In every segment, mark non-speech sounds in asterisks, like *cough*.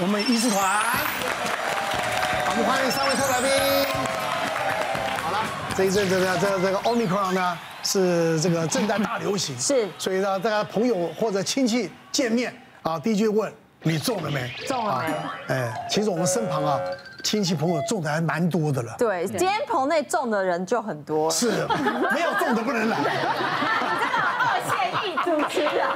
我们医师团，我们欢迎三位特来宾。好了，这一阵子呢，这个、这个 Omicron 呢是这个正在大流行，是，所以呢，大家朋友或者亲戚见面啊，第一句问你中了没？中了没？哎，其实我们身旁啊，亲戚朋友中的还蛮多的了。对，今天棚内中的人就很多。是，没有中的不能来。*laughs* 谢意主持人。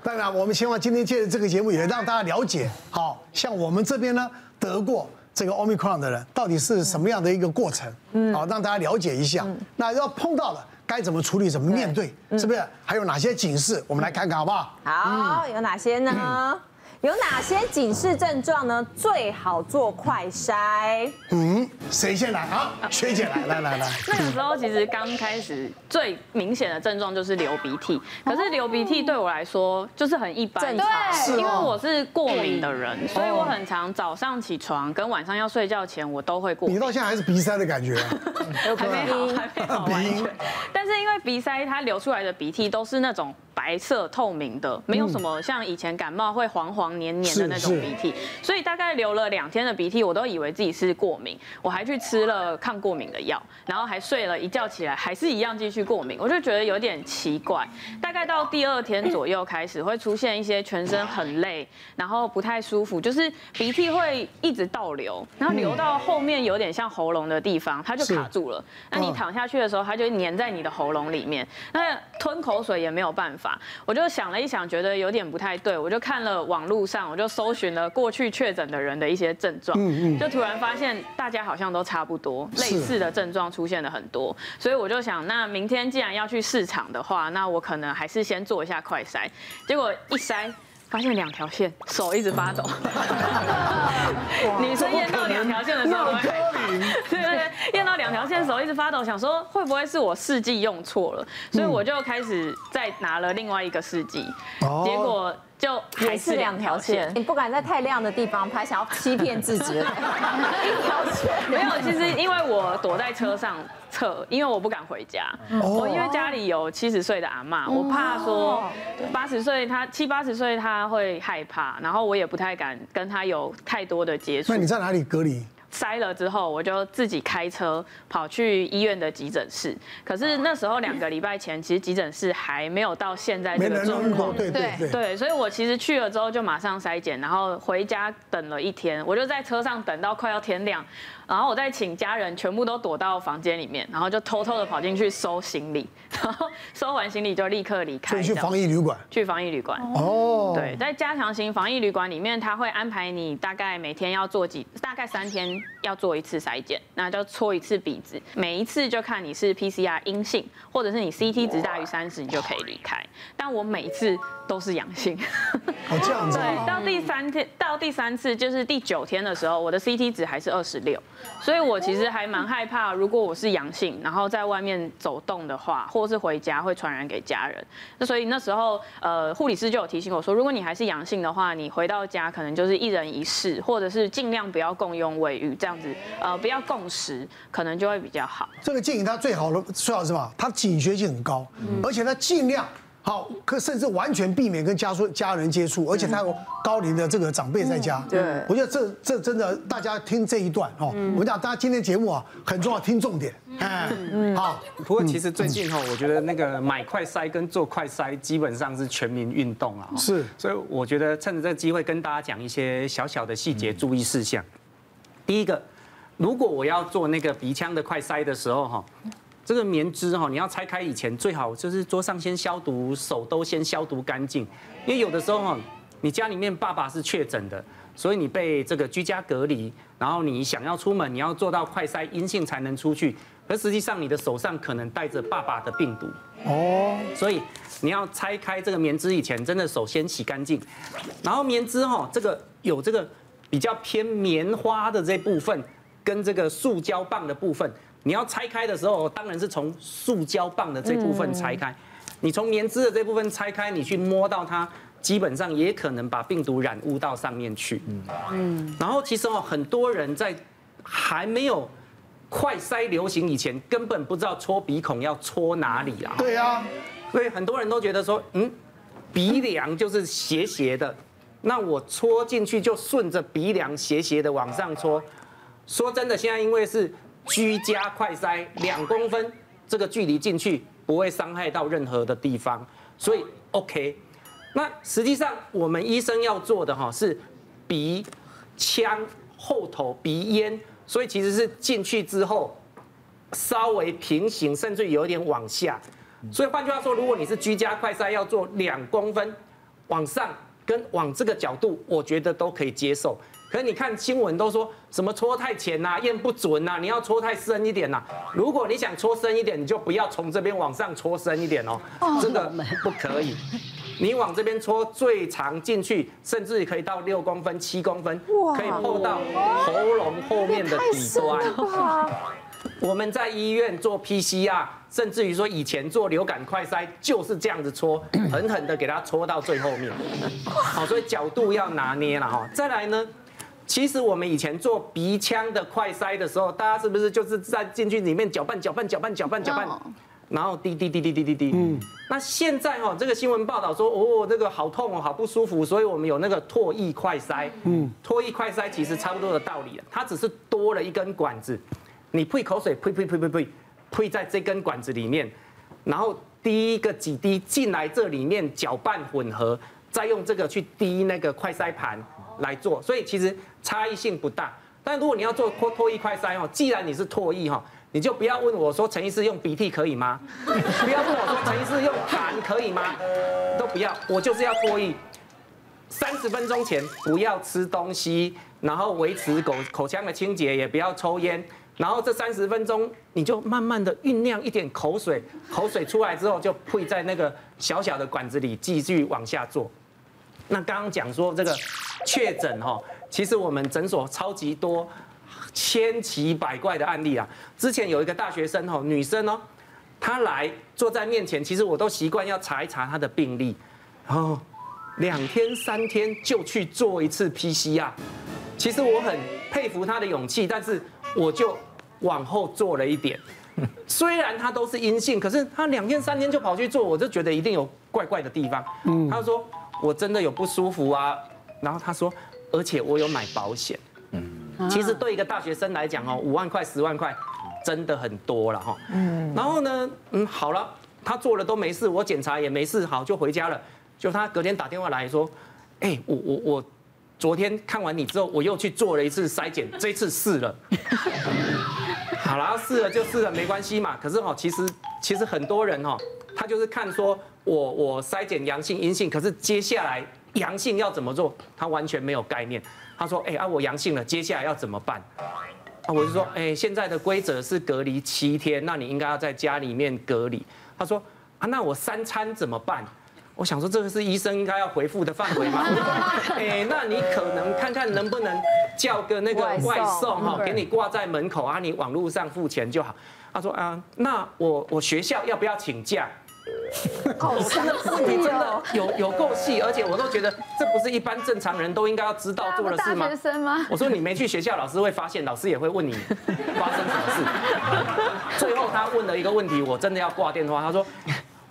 好，当然我们希望今天借着这个节目也让大家了解，好像我们这边呢得过这个 Omicron 的人到底是什么样的一个过程，嗯，好让大家了解一下。那要碰到了该怎么处理，怎么面对，是不是？还有哪些警示，我们来看看好不好？好，有哪些呢？*laughs* 有哪些警示症状呢？最好做快筛。嗯，谁先来啊？学姐来，来来来。那个时候其实刚开始最明显的症状就是流鼻涕，可是流鼻涕对我来说就是很一般，对，因为我是过敏的人，所以我很常早上起床跟晚上要睡觉前我都会过敏。你到现在还是鼻塞的感觉？*laughs* 还没好，还没好完全。但是因为鼻塞它流出来的鼻涕都是那种。白色透明的，没有什么像以前感冒会黄黄黏黏的那种鼻涕，所以大概流了两天的鼻涕，我都以为自己是过敏，我还去吃了抗过敏的药，然后还睡了一觉起来还是一样继续过敏，我就觉得有点奇怪。大概到第二天左右开始会出现一些全身很累，然后不太舒服，就是鼻涕会一直倒流，然后流到后面有点像喉咙的地方，它就卡住了。那你躺下去的时候，它就黏在你的喉咙里面，那吞口水也没有办法。我就想了一想，觉得有点不太对，我就看了网络上，我就搜寻了过去确诊的人的一些症状，就突然发现大家好像都差不多，类似的症状出现了很多，所以我就想，那明天既然要去市场的话，那我可能还是先做一下快筛，结果一筛。发现两条线，手一直发抖。女生验到两条线的时候 *laughs* 对 *laughs* 对对，验到两条线的时候一直发抖，想说会不会是我试剂用错了，所以我就开始再拿了另外一个试剂，结果就还是两条线。你不敢在太亮的地方拍，想要欺骗自己。一条线没有，其实因为我躲在车上。测，因为我不敢回家，我因为家里有七十岁的阿妈，我怕说八十岁他七八十岁他会害怕，然后我也不太敢跟他有太多的接触。那你在哪里隔离？筛了之后，我就自己开车跑去医院的急诊室。可是那时候两个礼拜前，其实急诊室还没有到现在这个状况。对对对。对，所以我其实去了之后就马上筛检，然后回家等了一天，我就在车上等到快要天亮。然后我再请家人全部都躲到房间里面，然后就偷偷的跑进去收行李，然 *laughs* 后收完行李就立刻离开。就去防疫旅馆。去防疫旅馆。哦。对，在加强型防疫旅馆里面，他会安排你大概每天要做几，大概三天要做一次筛检，那就搓一次鼻子，每一次就看你是 PCR 阴性，或者是你 CT 值大于三十，你就可以离开。但我每次都是阳性。哦，这样子。对，到第三天，到第三次就是第九天的时候，我的 CT 值还是二十六。所以我其实还蛮害怕，如果我是阳性，然后在外面走动的话，或是回家会传染给家人。那所以那时候，呃，护理师就有提醒我说，如果你还是阳性的话，你回到家可能就是一人一室，或者是尽量不要共用卫浴，这样子，呃，不要共食，可能就会比较好。这个建议他最好的最好是什么？他警觉性很高，而且他尽量。好，可甚至完全避免跟家属家人接触，而且他有高龄的这个长辈在家。对，我觉得这这真的，大家听这一段哦，我讲大家今天节目啊很重要，听重点。嗯，好。不过其实最近哈，我觉得那个买快筛跟做快筛基本上是全民运动啊。是，所以我觉得趁着这个机会跟大家讲一些小小的细节注意事项。第一个，如果我要做那个鼻腔的快筛的时候哈。这个棉织哈，你要拆开以前最好就是桌上先消毒，手都先消毒干净。因为有的时候哈，你家里面爸爸是确诊的，所以你被这个居家隔离，然后你想要出门，你要做到快筛阴性才能出去。而实际上你的手上可能带着爸爸的病毒哦，所以你要拆开这个棉织以前，真的手先洗干净。然后棉织哈，这个有这个比较偏棉花的这部分，跟这个塑胶棒的部分。你要拆开的时候，当然是从塑胶棒的这部分拆开。你从棉织的这部分拆开，你去摸到它，基本上也可能把病毒染污到上面去。嗯，然后其实哦，很多人在还没有快筛流行以前，根本不知道戳鼻孔要戳哪里啊。对啊，所以很多人都觉得说，嗯，鼻梁就是斜斜的，那我戳进去就顺着鼻梁斜斜的往上戳。说真的，现在因为是居家快筛，两公分这个距离进去不会伤害到任何的地方，所以 OK。那实际上我们医生要做的哈是鼻腔后头鼻咽，所以其实是进去之后稍微平行，甚至有点往下。所以换句话说，如果你是居家快筛，要做两公分往上跟往这个角度，我觉得都可以接受。可是你看新闻都说什么戳太浅呐，验不准呐，你要戳太深一点呐。如果你想戳深一点，你就不要从这边往上戳深一点哦，真的不可以。你往这边戳最长进去，甚至可以到六公分、七公分，可以碰到喉咙后面的底端。我们在医院做 PCR，甚至于说以前做流感快筛就是这样子戳，狠狠的给它戳到最后面。好，所以角度要拿捏了哈。再来呢，其实我们以前做鼻腔的快筛的时候，大家是不是就是在进去里面搅拌、搅拌、搅拌、搅拌、搅拌，然后滴滴滴滴滴滴滴。嗯。那现在哈，这个新闻报道说，哦，这个好痛哦，好不舒服，所以我们有那个唾液快筛。嗯。唾液快筛其实差不多的道理，它只是多了一根管子。你呸口水，呸呸呸呸呸，呸在这根管子里面，然后滴一个几滴进来这里面搅拌混合，再用这个去滴那个快筛盘来做，所以其实差异性不大。但如果你要做脱唾液快筛哦，既然你是唾液哈，你就不要问我说陈医师用鼻涕可以吗？*laughs* 不要问我说陈医师用痰可以吗？都不要，我就是要脱液。三十分钟前不要吃东西，然后维持口口腔的清洁，也不要抽烟。然后这三十分钟，你就慢慢的酝酿一点口水，口水出来之后，就配在那个小小的管子里继续往下做。那刚刚讲说这个确诊哈，其实我们诊所超级多千奇百怪的案例啊。之前有一个大学生哦，女生哦，她来坐在面前，其实我都习惯要查一查她的病历，然后两天三天就去做一次 PCR。其实我很佩服她的勇气，但是我就。往后做了一点，虽然他都是阴性，可是他两天三天就跑去做，我就觉得一定有怪怪的地方。他说我真的有不舒服啊，然后他说，而且我有买保险。嗯其实对一个大学生来讲哦，五万块十万块真的很多了哈。嗯然后呢，嗯，好了，他做了都没事，我检查也没事，好就回家了。就他隔天打电话来说，哎，我我我昨天看完你之后，我又去做了一次筛检，这次试了。*laughs* 好了，试了就试了，没关系嘛。可是哦，其实其实很多人哦，他就是看说我我筛检阳性阴性，可是接下来阳性要怎么做，他完全没有概念。他说，哎啊，我阳性了，接下来要怎么办？啊，我就说，哎，现在的规则是隔离七天，那你应该要在家里面隔离。他说，啊，那我三餐怎么办？我想说，这个是医生应该要回复的范围吗？*laughs* 哎，那你可能看看能不能叫个那个外送哈，给你挂在门口啊，你网络上付钱就好。他说啊，那我我学校要不要请假？*laughs* 好深的问题真的有有够细，而且我都觉得这不是一般正常人都应该要知道做的事吗？我说你没去学校，老师会发现，老师也会问你发生什么事。*laughs* 最后他问了一个问题，我真的要挂电话。他说。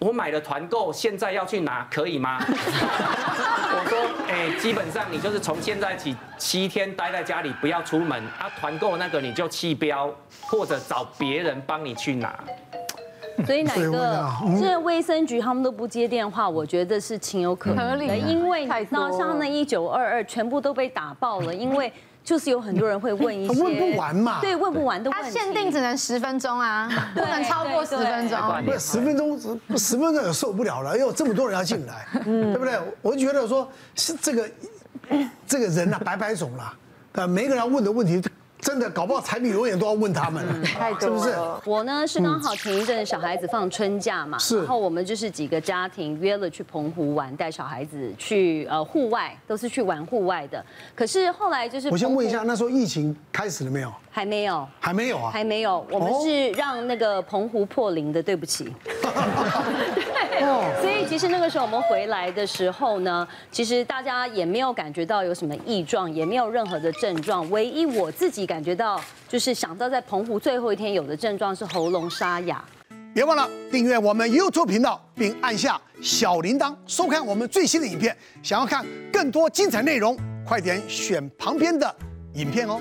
我买了团购，现在要去拿，可以吗？*laughs* 我说，哎，基本上你就是从现在起七天待在家里，不要出门啊。团购那个你就弃标，或者找别人帮你去拿。*laughs* 所以哪个？这卫生局他们都不接电话，我觉得是情有可原的，因为那像那一九二二全部都被打爆了，因为。就是有很多人会问一些，*laughs* 问不完嘛？对，问不完的问题。他限定只能十分钟啊，*laughs* 不能超过十分钟。不是十分钟，十分钟也受不了了，因为有这么多人要进来，对不对？我就觉得说，是这个这个人啊，白白种啦，啊，每个人要问的问题。真的搞不好柴米油盐都要问他们，是不是？我呢是刚好前一阵小孩子放春假嘛，然后我们就是几个家庭约了去澎湖玩，带小孩子去呃户外，都是去玩户外的。可是后来就是，我先问一下，那时候疫情开始了没有？还没有，还没有啊，还没有。我们是让那个澎湖破零的，对不起。*laughs* 对，所以其实那个时候我们回来的时候呢，其实大家也没有感觉到有什么异状，也没有任何的症状。唯一我自己感觉到，就是想到在澎湖最后一天有的症状是喉咙沙哑。别忘了订阅我们 YouTube 频道，并按下小铃铛，收看我们最新的影片。想要看更多精彩内容，快点选旁边的影片哦。